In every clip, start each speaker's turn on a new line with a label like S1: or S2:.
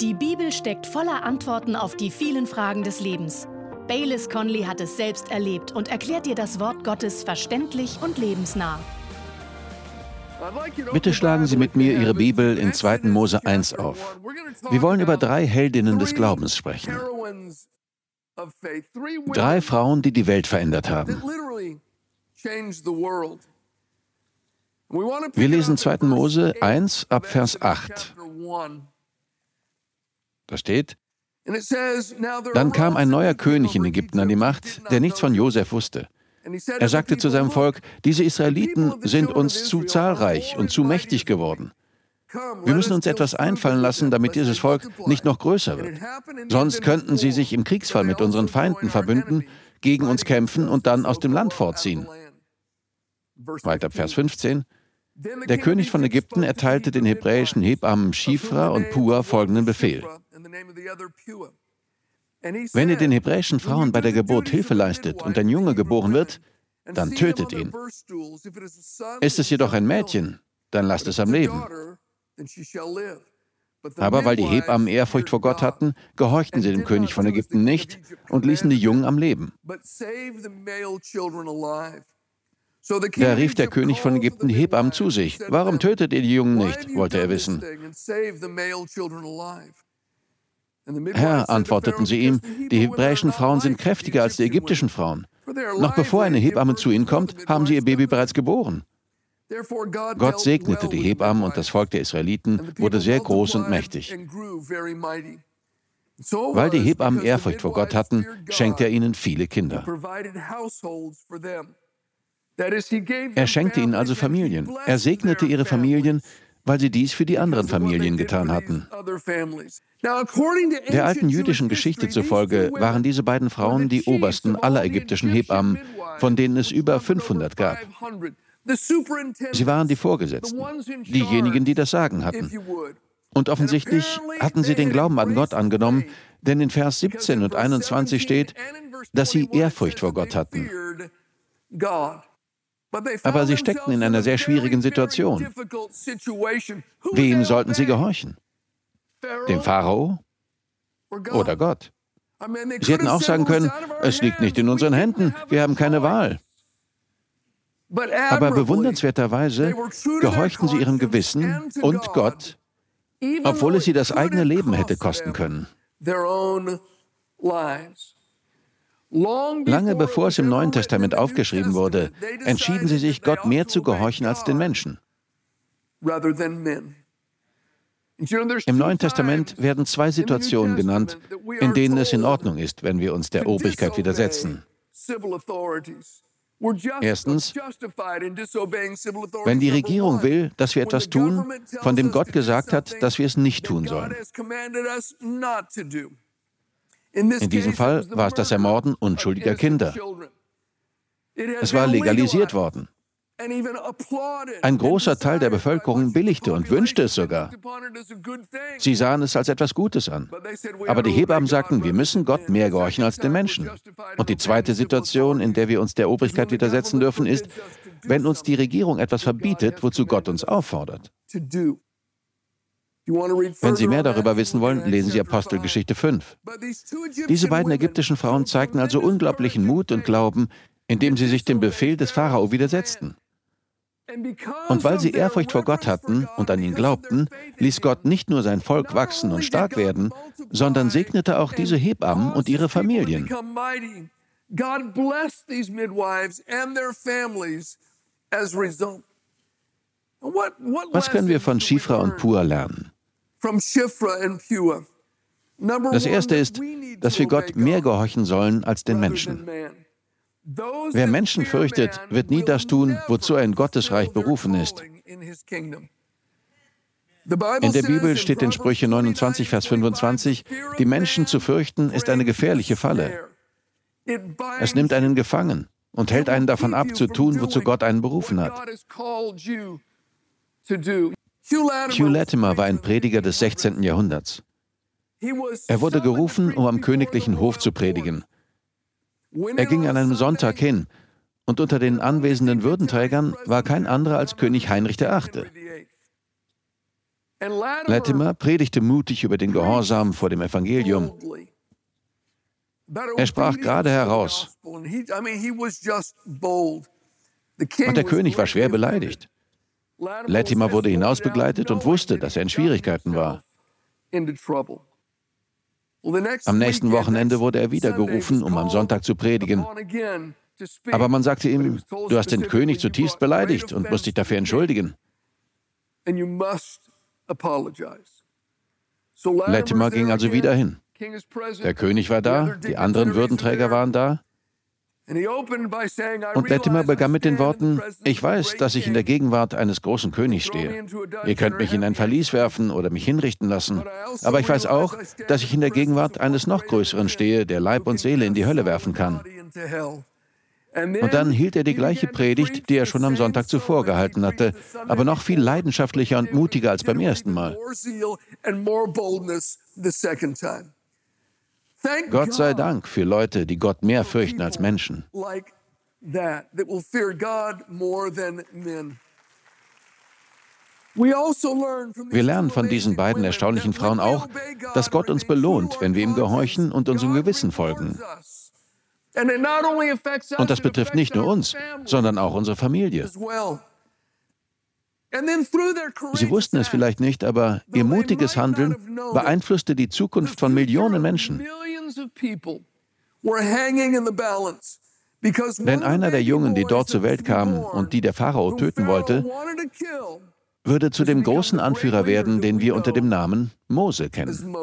S1: Die Bibel steckt voller Antworten auf die vielen Fragen des Lebens. Baylis Conley hat es selbst erlebt und erklärt dir das Wort Gottes verständlich und lebensnah.
S2: Bitte schlagen Sie mit mir Ihre Bibel in 2. Mose 1 auf. Wir wollen über drei Heldinnen des Glaubens sprechen. Drei Frauen, die die Welt verändert haben. Wir lesen 2. Mose 1 ab Vers 8. Da steht, dann kam ein neuer König in Ägypten an die Macht, der nichts von Josef wusste. Er sagte zu seinem Volk, diese Israeliten sind uns zu zahlreich und zu mächtig geworden. Wir müssen uns etwas einfallen lassen, damit dieses Volk nicht noch größer wird. Sonst könnten sie sich im Kriegsfall mit unseren Feinden verbünden, gegen uns kämpfen und dann aus dem Land fortziehen. Weiter Vers 15. Der König von Ägypten erteilte den hebräischen Hebammen Schifra und Pua folgenden Befehl. Wenn ihr den hebräischen Frauen bei der Geburt Hilfe leistet und ein Junge geboren wird, dann tötet ihn. Ist es jedoch ein Mädchen, dann lasst es am Leben. Aber weil die Hebammen Ehrfurcht vor Gott hatten, gehorchten sie dem König von Ägypten nicht und ließen die Jungen am Leben. Da rief der König von Ägypten die Hebammen zu sich. Warum tötet ihr die Jungen nicht? wollte er wissen. Herr, antworteten sie ihm, die hebräischen Frauen sind kräftiger als die ägyptischen Frauen. Noch bevor eine Hebamme zu ihnen kommt, haben sie ihr Baby bereits geboren. Gott segnete die Hebammen und das Volk der Israeliten wurde sehr groß und mächtig. Weil die Hebammen Ehrfurcht vor Gott hatten, schenkte er ihnen viele Kinder. Er schenkte ihnen also Familien. Er segnete ihre Familien, weil sie dies für die anderen Familien getan hatten. Der alten jüdischen Geschichte zufolge waren diese beiden Frauen die obersten aller ägyptischen Hebammen, von denen es über 500 gab. Sie waren die Vorgesetzten, diejenigen, die das Sagen hatten. Und offensichtlich hatten sie den Glauben an Gott angenommen, denn in Vers 17 und 21 steht, dass sie Ehrfurcht vor Gott hatten. Aber sie steckten in einer sehr schwierigen Situation. Wem sollten sie gehorchen? Dem Pharao oder Gott? Sie hätten auch sagen können, es liegt nicht in unseren Händen, wir haben keine Wahl. Aber bewundernswerterweise gehorchten sie ihrem Gewissen und Gott, obwohl es sie das eigene Leben hätte kosten können. Lange bevor es im Neuen Testament aufgeschrieben wurde, entschieden sie sich, Gott mehr zu gehorchen als den Menschen. Im Neuen Testament werden zwei Situationen genannt, in denen es in Ordnung ist, wenn wir uns der Obrigkeit widersetzen. Erstens, wenn die Regierung will, dass wir etwas tun, von dem Gott gesagt hat, dass wir es nicht tun sollen. In diesem Fall war es das Ermorden unschuldiger Kinder. Es war legalisiert worden. Ein großer Teil der Bevölkerung billigte und wünschte es sogar. Sie sahen es als etwas Gutes an. Aber die Hebammen sagten, wir müssen Gott mehr gehorchen als den Menschen. Und die zweite Situation, in der wir uns der Obrigkeit widersetzen dürfen, ist, wenn uns die Regierung etwas verbietet, wozu Gott uns auffordert. Wenn Sie mehr darüber wissen wollen, lesen Sie Apostelgeschichte 5. Diese beiden ägyptischen Frauen zeigten also unglaublichen Mut und Glauben, indem sie sich dem Befehl des Pharao widersetzten. Und weil sie Ehrfurcht vor Gott hatten und an ihn glaubten, ließ Gott nicht nur sein Volk wachsen und stark werden, sondern segnete auch diese Hebammen und ihre Familien. Was können wir von Shifra und Pua lernen? Das erste ist, dass wir Gott mehr gehorchen sollen als den Menschen. Wer Menschen fürchtet, wird nie das tun, wozu er in Gottes Reich berufen ist. In der Bibel steht in Sprüche 29, Vers 25, die Menschen zu fürchten ist eine gefährliche Falle. Es nimmt einen gefangen und hält einen davon ab, zu tun, wozu Gott einen berufen hat. Hugh Latimer war ein Prediger des 16. Jahrhunderts. Er wurde gerufen, um am königlichen Hof zu predigen. Er ging an einem Sonntag hin und unter den anwesenden Würdenträgern war kein anderer als König Heinrich VIII. Latimer predigte mutig über den Gehorsam vor dem Evangelium. Er sprach gerade heraus. Und der König war schwer beleidigt. Latimer wurde hinausbegleitet und wusste, dass er in Schwierigkeiten war. Am nächsten Wochenende wurde er wieder gerufen, um am Sonntag zu predigen. Aber man sagte ihm, du hast den König zutiefst beleidigt und musst dich dafür entschuldigen. Latimer ging also wieder hin. Der König war da, die anderen Würdenträger waren da. Und Latimer begann mit den Worten, ich weiß, dass ich in der Gegenwart eines großen Königs stehe. Ihr könnt mich in ein Verlies werfen oder mich hinrichten lassen. Also Aber ich weiß auch, dass ich in der Gegenwart eines noch größeren stehe, der Leib und Seele in die Hölle werfen kann. Und dann hielt er die gleiche Predigt, die er schon am Sonntag zuvor gehalten hatte, aber noch viel leidenschaftlicher und mutiger als beim ersten Mal. Gott sei Dank für Leute, die Gott mehr fürchten als Menschen. Wir lernen von diesen beiden erstaunlichen Frauen auch, dass Gott uns belohnt, wenn wir ihm gehorchen und unserem Gewissen folgen. Und das betrifft nicht nur uns, sondern auch unsere Familie. Sie wussten es vielleicht nicht, aber ihr mutiges Handeln beeinflusste die Zukunft von Millionen Menschen. Denn einer der Jungen, die dort zur Welt kamen und die der Pharao töten wollte, würde zu dem großen Anführer werden, den wir unter dem Namen Mose kennen.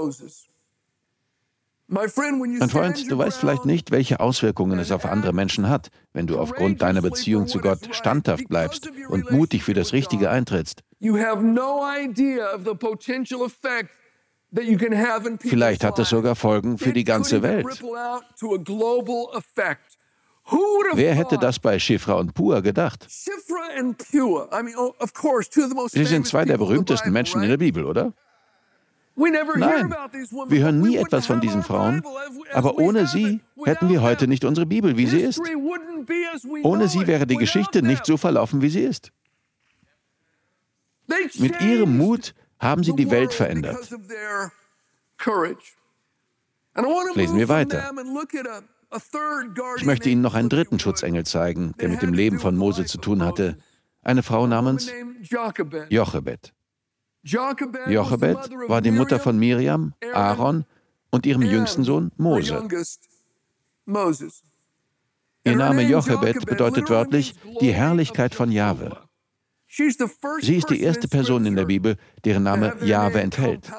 S2: Mein Freund, du weißt vielleicht nicht, welche Auswirkungen es auf andere Menschen hat, wenn du aufgrund deiner Beziehung zu Gott standhaft bleibst und mutig für das Richtige eintrittst. Vielleicht hat es sogar Folgen für die ganze Welt. Wer hätte das bei Shifra und Pua gedacht? Sie sind zwei der berühmtesten Menschen in der Bibel, oder? Nein, wir hören nie etwas von diesen Frauen, aber ohne sie hätten wir heute nicht unsere Bibel, wie sie ist. Ohne sie wäre die Geschichte nicht so verlaufen, wie sie ist. Mit ihrem Mut haben sie die Welt verändert. Lesen wir weiter. Ich möchte Ihnen noch einen dritten Schutzengel zeigen, der mit dem Leben von Mose zu tun hatte. Eine Frau namens Jochebed. Jochebed war die Mutter von Miriam, Aaron und ihrem jüngsten Sohn Mose. Ihr Name Jochebed bedeutet wörtlich die Herrlichkeit von Jahwe. Sie ist die erste Person in der Bibel, deren Name Jahwe enthält.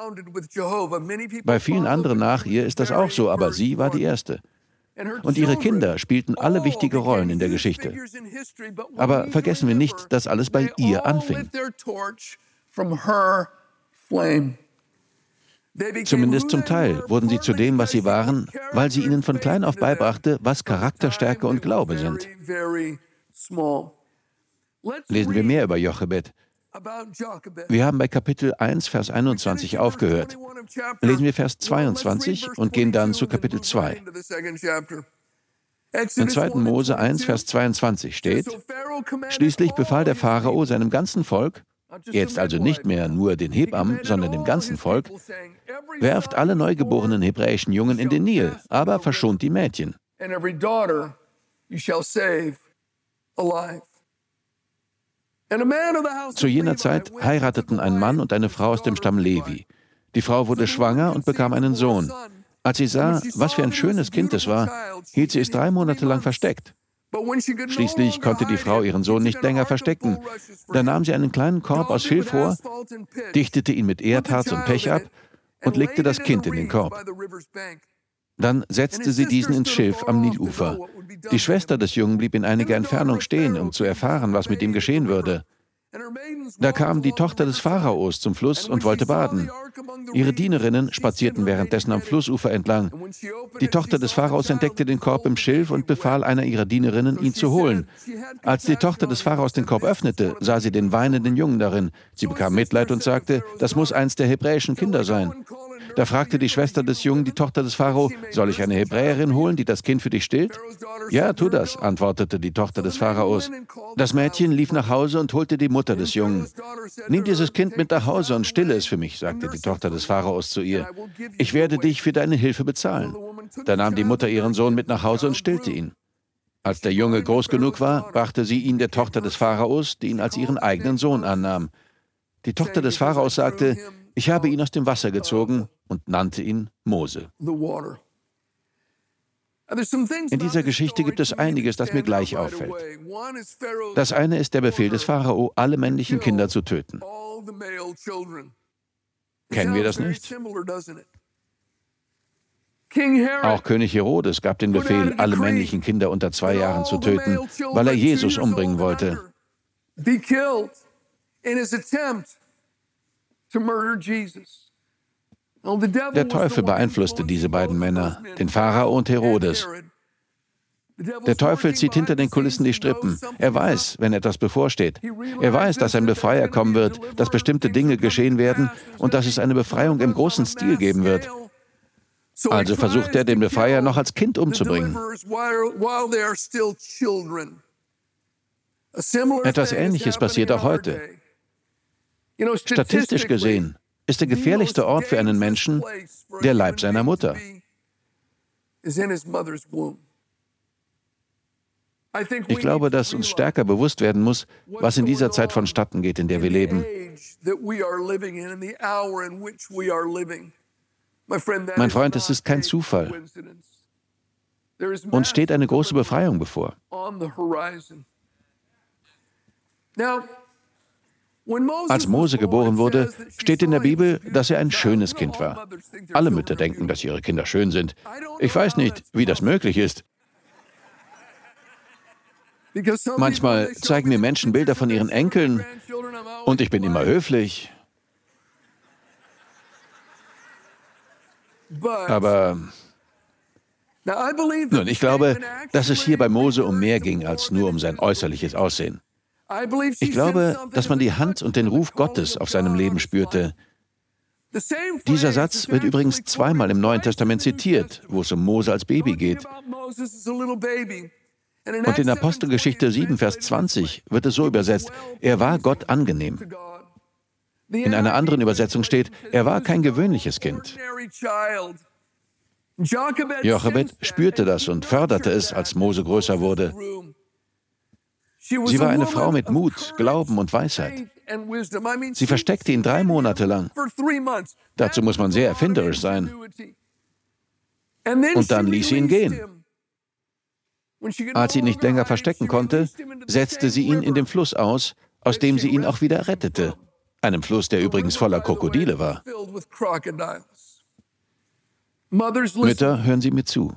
S2: Bei vielen anderen nach ihr ist das auch so, aber sie war die erste. Und ihre Kinder spielten alle wichtige Rollen in der Geschichte. Aber vergessen wir nicht, dass alles bei ihr anfing. Zumindest zum Teil wurden sie zu dem, was sie waren, weil sie ihnen von klein auf beibrachte, was Charakterstärke und Glaube sind. Lesen wir mehr über Jochebed. Wir haben bei Kapitel 1, Vers 21 aufgehört. Lesen wir Vers 22 und gehen dann zu Kapitel 2. In 2. Mose 1, Vers 22 steht, Schließlich befahl der Pharao seinem ganzen Volk, Jetzt also nicht mehr nur den Hebammen, sondern dem ganzen Volk. Werft alle neugeborenen hebräischen Jungen in den Nil, aber verschont die Mädchen. Zu jener Zeit heirateten ein Mann und eine Frau aus dem Stamm Levi. Die Frau wurde schwanger und bekam einen Sohn. Als sie sah, was für ein schönes Kind es war, hielt sie es drei Monate lang versteckt. Schließlich konnte die Frau ihren Sohn nicht länger verstecken. Da nahm sie einen kleinen Korb aus Schilfrohr, dichtete ihn mit Erdharz und Pech ab und legte das Kind in den Korb. Dann setzte sie diesen ins Schilf am Nilufer. Die Schwester des Jungen blieb in einiger Entfernung stehen, um zu erfahren, was mit ihm geschehen würde. Da kam die Tochter des Pharaos zum Fluss und wollte baden. Ihre Dienerinnen spazierten währenddessen am Flussufer entlang. Die Tochter des Pharaos entdeckte den Korb im Schilf und befahl einer ihrer Dienerinnen, ihn zu holen. Als die Tochter des Pharaos den Korb öffnete, sah sie den weinenden Jungen darin. Sie bekam Mitleid und sagte, das muss eins der hebräischen Kinder sein. Da fragte die Schwester des Jungen die Tochter des Pharao, soll ich eine Hebräerin holen, die das Kind für dich stillt? Ja, tu das, antwortete die Tochter des Pharaos. Das Mädchen lief nach Hause und holte die Mutter des Jungen. Nimm dieses Kind mit nach Hause und stille es für mich, sagte die Tochter des Pharaos zu ihr. Ich werde dich für deine Hilfe bezahlen. Da nahm die Mutter ihren Sohn mit nach Hause und stillte ihn. Als der Junge groß genug war, brachte sie ihn der Tochter des Pharaos, die ihn als ihren eigenen Sohn annahm. Die Tochter des Pharaos sagte, ich habe ihn aus dem Wasser gezogen und nannte ihn Mose. In dieser Geschichte gibt es einiges, das mir gleich auffällt. Das eine ist der Befehl des Pharao, alle männlichen Kinder zu töten. Kennen wir das nicht? Auch König Herodes gab den Befehl, alle männlichen Kinder unter zwei Jahren zu töten, weil er Jesus umbringen wollte. Der Teufel beeinflusste diese beiden Männer, den Pharao und Herodes. Der Teufel zieht hinter den Kulissen die Strippen. Er weiß, wenn etwas bevorsteht. Er weiß, dass ein Befreier kommen wird, dass bestimmte Dinge geschehen werden und dass es eine Befreiung im großen Stil geben wird. Also versucht er, den Befreier noch als Kind umzubringen. Etwas Ähnliches passiert auch heute. Statistisch gesehen ist der gefährlichste Ort für einen Menschen der Leib seiner Mutter. Ich glaube, dass uns stärker bewusst werden muss, was in dieser Zeit vonstatten geht, in der wir leben. Mein Freund, es ist kein Zufall. Uns steht eine große Befreiung bevor. Als Mose geboren wurde, steht in der Bibel, dass er ein schönes Kind war. Alle Mütter denken, dass ihre Kinder schön sind. Ich weiß nicht, wie das möglich ist. Manchmal zeigen mir Menschen Bilder von ihren Enkeln und ich bin immer höflich. Aber nun, ich glaube, dass es hier bei Mose um mehr ging als nur um sein äußerliches Aussehen. Ich glaube, dass man die Hand und den Ruf Gottes auf seinem Leben spürte. Dieser Satz wird übrigens zweimal im Neuen Testament zitiert, wo es um Mose als Baby geht. Und in Apostelgeschichte 7, Vers 20 wird es so übersetzt, er war Gott angenehm. In einer anderen Übersetzung steht, er war kein gewöhnliches Kind. Jochebed spürte das und förderte es, als Mose größer wurde. Sie war eine Frau mit Mut, Glauben und Weisheit. Sie versteckte ihn drei Monate lang. Dazu muss man sehr erfinderisch sein. Und dann ließ sie ihn gehen. Als sie ihn nicht länger verstecken konnte, setzte sie ihn in dem Fluss aus, aus dem sie ihn auch wieder rettete. Einem Fluss, der übrigens voller Krokodile war. Mütter, hören Sie mir zu.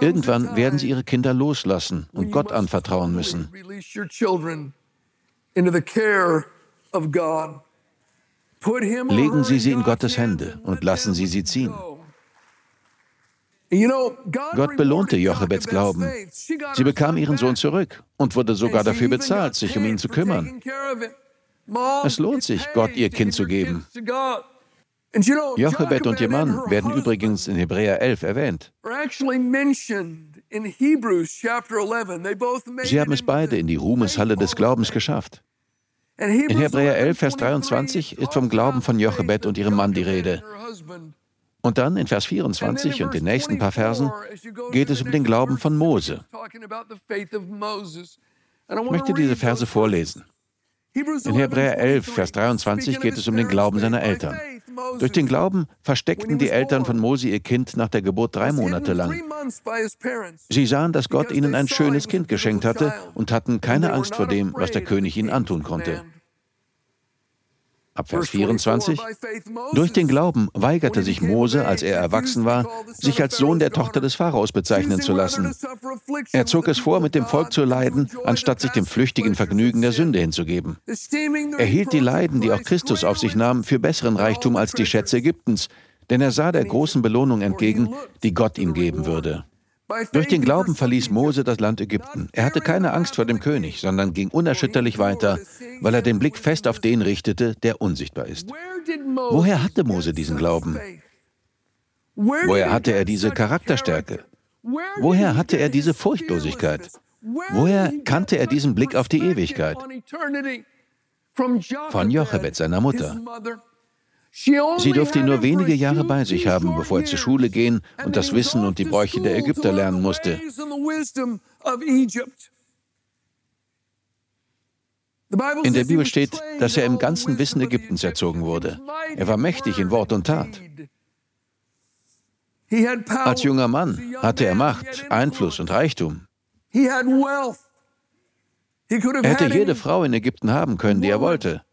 S2: Irgendwann werden sie ihre Kinder loslassen und Gott anvertrauen müssen. Legen Sie sie in Gottes Hände und lassen Sie sie ziehen. Gott belohnte Jochebeds Glauben. Sie bekam ihren Sohn zurück und wurde sogar dafür bezahlt, sich um ihn zu kümmern. Es lohnt sich, Gott ihr Kind zu geben. Jochebed und ihr Mann werden übrigens in Hebräer 11 erwähnt. Sie haben es beide in die Ruhmeshalle des Glaubens geschafft. In Hebräer 11, Vers 23 ist vom Glauben von Jochebed und ihrem Mann die Rede. Und dann in Vers 24 und den nächsten paar Versen geht es um den Glauben von Mose. Ich möchte diese Verse vorlesen. In Hebräer 11, Vers 23 geht es um den Glauben seiner Eltern. Durch den Glauben versteckten die Eltern von Mose ihr Kind nach der Geburt drei Monate lang. Sie sahen, dass Gott ihnen ein schönes Kind geschenkt hatte und hatten keine Angst vor dem, was der König ihnen antun konnte. Ab Vers 24. Durch den Glauben weigerte sich Mose, als er erwachsen war, sich als Sohn der Tochter des Pharaos bezeichnen zu lassen. Er zog es vor, mit dem Volk zu leiden, anstatt sich dem flüchtigen Vergnügen der Sünde hinzugeben. Er hielt die Leiden, die auch Christus auf sich nahm, für besseren Reichtum als die Schätze Ägyptens, denn er sah der großen Belohnung entgegen, die Gott ihm geben würde. Durch den Glauben verließ Mose das Land Ägypten. Er hatte keine Angst vor dem König, sondern ging unerschütterlich weiter, weil er den Blick fest auf den richtete, der unsichtbar ist. Woher hatte Mose diesen Glauben? Woher hatte er diese Charakterstärke? Woher hatte er diese Furchtlosigkeit? Woher kannte er diesen Blick auf die Ewigkeit? Von Jochebed, seiner Mutter. Sie durfte ihn nur wenige Jahre bei sich haben, bevor er zur Schule gehen und das Wissen und die Bräuche der Ägypter lernen musste. In der Bibel steht, dass er im ganzen Wissen Ägyptens erzogen wurde. Er war mächtig in Wort und Tat. Als junger Mann hatte er Macht, Einfluss und Reichtum. Er hätte jede Frau in Ägypten haben können, die er wollte.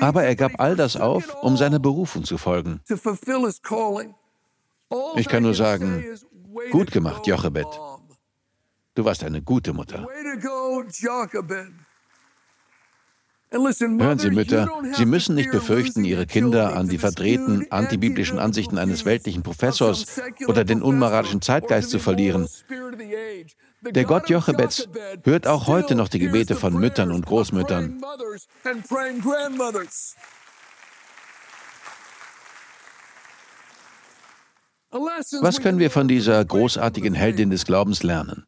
S2: Aber er gab all das auf, um seiner Berufung zu folgen. Ich kann nur sagen, gut gemacht, Jochebed. Du warst eine gute Mutter. Hören Sie, Mütter, Sie müssen nicht befürchten, Ihre Kinder an die verdrehten, antibiblischen Ansichten eines weltlichen Professors oder den unmoralischen Zeitgeist zu verlieren. Der Gott Jochebeds hört auch heute noch die Gebete von Müttern und Großmüttern. Was können wir von dieser großartigen Heldin des Glaubens lernen?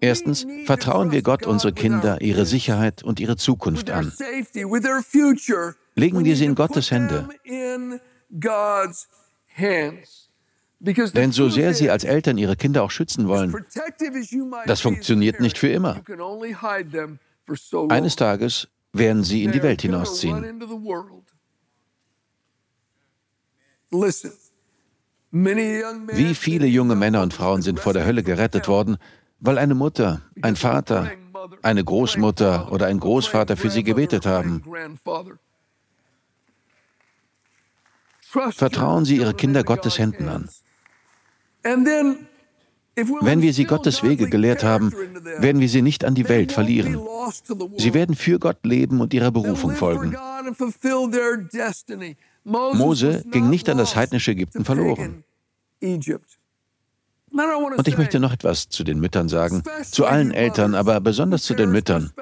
S2: Erstens, vertrauen wir Gott unsere Kinder, ihre Sicherheit und ihre Zukunft an. Legen wir sie in Gottes Hände. Denn so sehr Sie als Eltern Ihre Kinder auch schützen wollen, das funktioniert nicht für immer. Eines Tages werden Sie in die Welt hinausziehen. Wie viele junge Männer und Frauen sind vor der Hölle gerettet worden, weil eine Mutter, ein Vater, eine Großmutter oder ein Großvater für sie gebetet haben. Vertrauen Sie Ihre Kinder Gottes Händen an. Wenn wir sie Gottes Wege gelehrt haben, werden wir sie nicht an die Welt verlieren. Sie werden für Gott leben und ihrer Berufung folgen. Mose ging nicht an das heidnische Ägypten verloren. Und ich möchte noch etwas zu den Müttern sagen, zu allen Eltern, aber besonders zu den Müttern.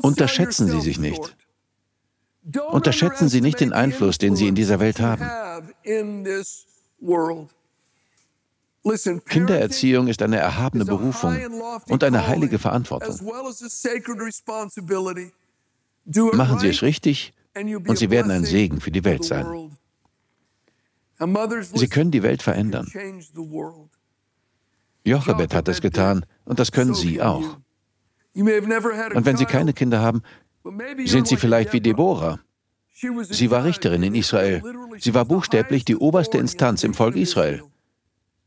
S2: Unterschätzen Sie sich nicht. Unterschätzen Sie nicht den Einfluss, den Sie in dieser Welt haben. Kindererziehung ist eine erhabene Berufung und eine heilige Verantwortung. Machen Sie es richtig und Sie werden ein Segen für die Welt sein. Sie können die Welt verändern. Jochebed hat es getan und das können Sie auch. Und wenn Sie keine Kinder haben, sind Sie vielleicht wie Deborah. Sie war Richterin in Israel. Sie war buchstäblich die oberste Instanz im Volk Israel.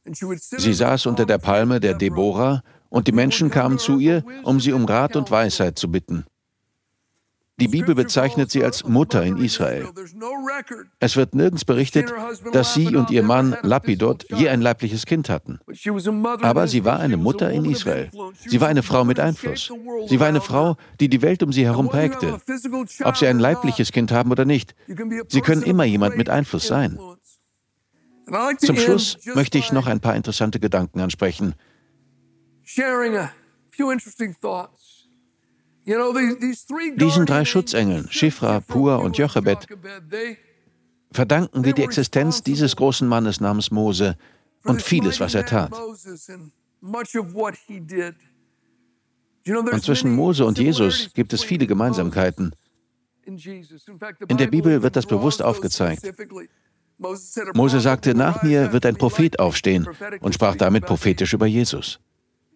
S2: Sie saß unter der Palme der Deborah und die Menschen kamen zu ihr, um sie um Rat und Weisheit zu bitten. Die Bibel bezeichnet sie als Mutter in Israel. Es wird nirgends berichtet, dass sie und ihr Mann Lapidot je ein leibliches Kind hatten. Aber sie war eine Mutter in Israel. Sie war eine Frau mit Einfluss. Sie war eine Frau, die die Welt um sie herum prägte. Ob sie ein leibliches Kind haben oder nicht, sie können immer jemand mit Einfluss sein. Zum Schluss möchte ich noch ein paar interessante Gedanken ansprechen. Diesen drei Schutzengeln, Schifra, Pur und Jochebed, verdanken wir die Existenz dieses großen Mannes namens Mose und vieles, was er tat. Und zwischen Mose und Jesus gibt es viele Gemeinsamkeiten. In der Bibel wird das bewusst aufgezeigt. Mose sagte, nach mir wird ein Prophet aufstehen und sprach damit prophetisch über Jesus.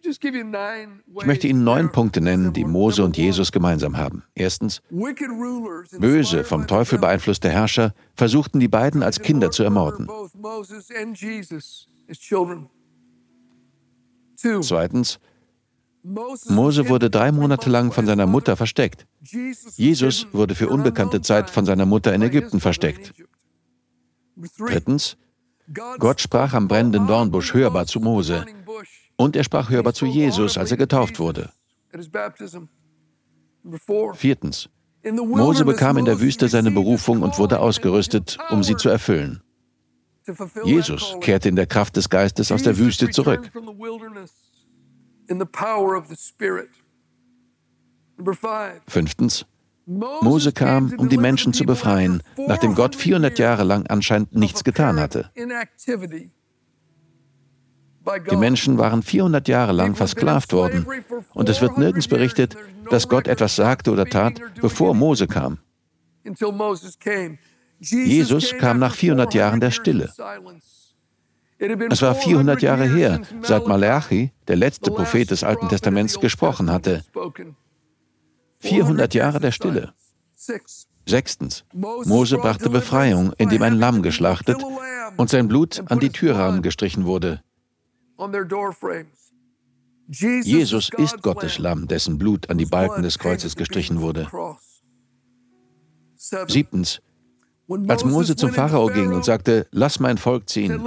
S2: Ich möchte Ihnen neun Punkte nennen, die Mose und Jesus gemeinsam haben. Erstens, böse, vom Teufel beeinflusste Herrscher versuchten die beiden als Kinder zu ermorden. Zweitens, Mose wurde drei Monate lang von seiner Mutter versteckt. Jesus wurde für unbekannte Zeit von seiner Mutter in Ägypten versteckt. Drittens, Gott sprach am brennenden Dornbusch hörbar zu Mose. Und er sprach hörbar zu Jesus, als er getauft wurde. Viertens. Mose bekam in der Wüste seine Berufung und wurde ausgerüstet, um sie zu erfüllen. Jesus kehrte in der Kraft des Geistes aus der Wüste zurück. Fünftens. Mose kam, um die Menschen zu befreien, nachdem Gott 400 Jahre lang anscheinend nichts getan hatte. Die Menschen waren 400 Jahre lang versklavt worden und es wird nirgends berichtet, dass Gott etwas sagte oder tat, bevor Mose kam. Jesus kam nach 400 Jahren der Stille. Es war 400 Jahre her, seit Malachi, der letzte Prophet des Alten Testaments, gesprochen hatte. 400 Jahre der Stille. Sechstens. Mose brachte Befreiung, indem ein Lamm geschlachtet und sein Blut an die Türrahmen gestrichen wurde. Jesus ist Gottes Lamm, dessen Blut an die Balken des Kreuzes gestrichen wurde. Siebtens. Als Mose zum Pharao ging und sagte, lass mein Volk ziehen,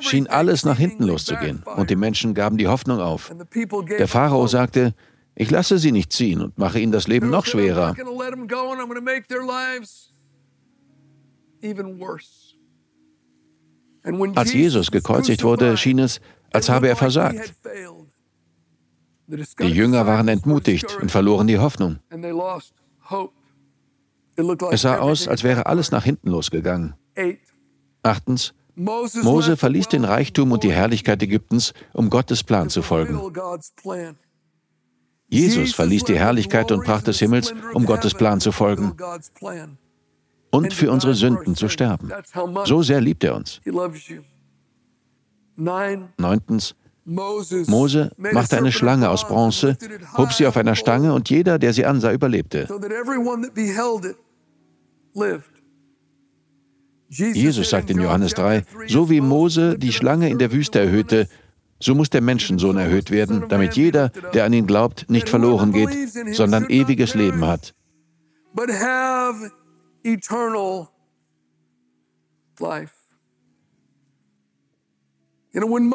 S2: schien alles nach hinten loszugehen und die Menschen gaben die Hoffnung auf. Der Pharao sagte, ich lasse sie nicht ziehen und mache ihnen das Leben noch schwerer. Als Jesus gekreuzigt wurde, schien es, als habe er versagt. Die Jünger waren entmutigt und verloren die Hoffnung. Es sah aus, als wäre alles nach hinten losgegangen. Achtens, Mose verließ den Reichtum und die Herrlichkeit Ägyptens, um Gottes Plan zu folgen. Jesus verließ die Herrlichkeit und Pracht des Himmels, um Gottes Plan zu folgen und für unsere Sünden zu sterben. So sehr liebt er uns. Neuntens, Mose machte eine Schlange aus Bronze, hob sie auf einer Stange und jeder, der sie ansah, überlebte. Jesus sagt in Johannes 3, so wie Mose die Schlange in der Wüste erhöhte, so muss der Menschensohn erhöht werden, damit jeder, der an ihn glaubt, nicht verloren geht, sondern ewiges Leben hat.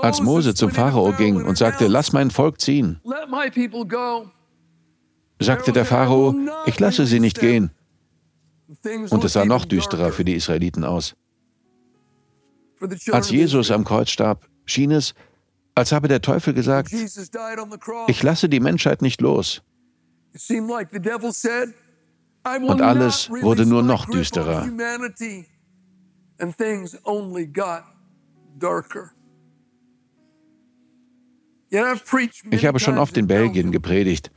S2: Als Mose zum Pharao ging und sagte, lass mein Volk ziehen, sagte der Pharao, ich lasse sie nicht gehen. Und es sah noch düsterer für die Israeliten aus. Als Jesus am Kreuz starb, schien es, als habe der Teufel gesagt, ich lasse die Menschheit nicht los. Und alles wurde nur noch düsterer. Ich habe schon oft in Belgien gepredigt.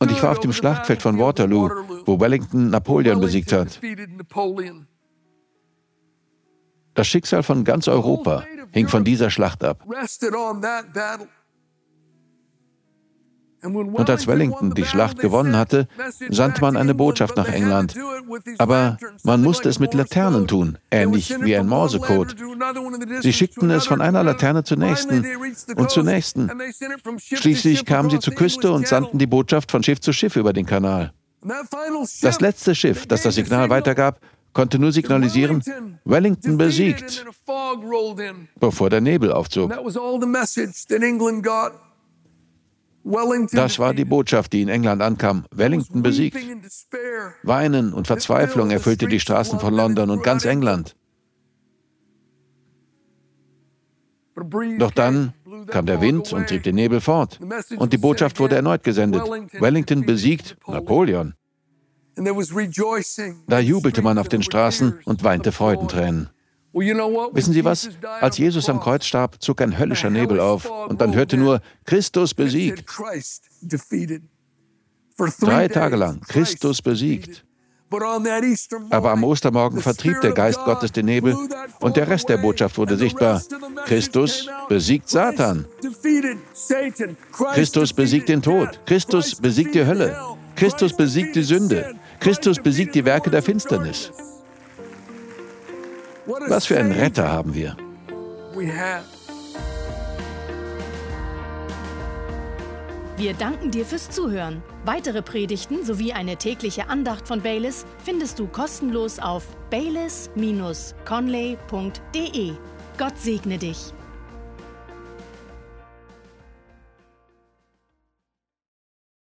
S2: Und ich war auf dem Schlachtfeld von Waterloo, wo Wellington Napoleon besiegt hat. Das Schicksal von ganz Europa hing von dieser Schlacht ab. Und als Wellington die Schlacht gewonnen hatte, sandte man eine Botschaft nach England. Aber man musste es mit Laternen tun, ähnlich wie ein Morsecode. Sie schickten es von einer Laterne zur nächsten und zur nächsten. Schließlich kamen sie zur Küste und sandten die Botschaft von Schiff zu Schiff über den Kanal. Das letzte Schiff, das das Signal weitergab, konnte nur signalisieren, Wellington besiegt, bevor der Nebel aufzog. Das war die Botschaft, die in England ankam. Wellington besiegt. Weinen und Verzweiflung erfüllte die Straßen von London und ganz England. Doch dann kam der Wind und trieb den Nebel fort. Und die Botschaft wurde erneut gesendet. Wellington besiegt Napoleon. Da jubelte man auf den Straßen und weinte Freudentränen. Wissen Sie was? Als Jesus am Kreuz starb, zog ein höllischer Nebel auf und man hörte nur, Christus besiegt. Drei Tage lang, Christus besiegt. Aber am Ostermorgen vertrieb der Geist Gottes den Nebel und der Rest der Botschaft wurde sichtbar. Christus besiegt Satan. Christus besiegt den Tod. Christus besiegt die Hölle. Christus besiegt die Sünde. Christus besiegt die Werke der Finsternis. Was für einen Retter haben wir.
S1: Wir danken dir fürs Zuhören. Weitere Predigten sowie eine tägliche Andacht von Baylis findest du kostenlos auf baylis-conley.de. Gott segne dich.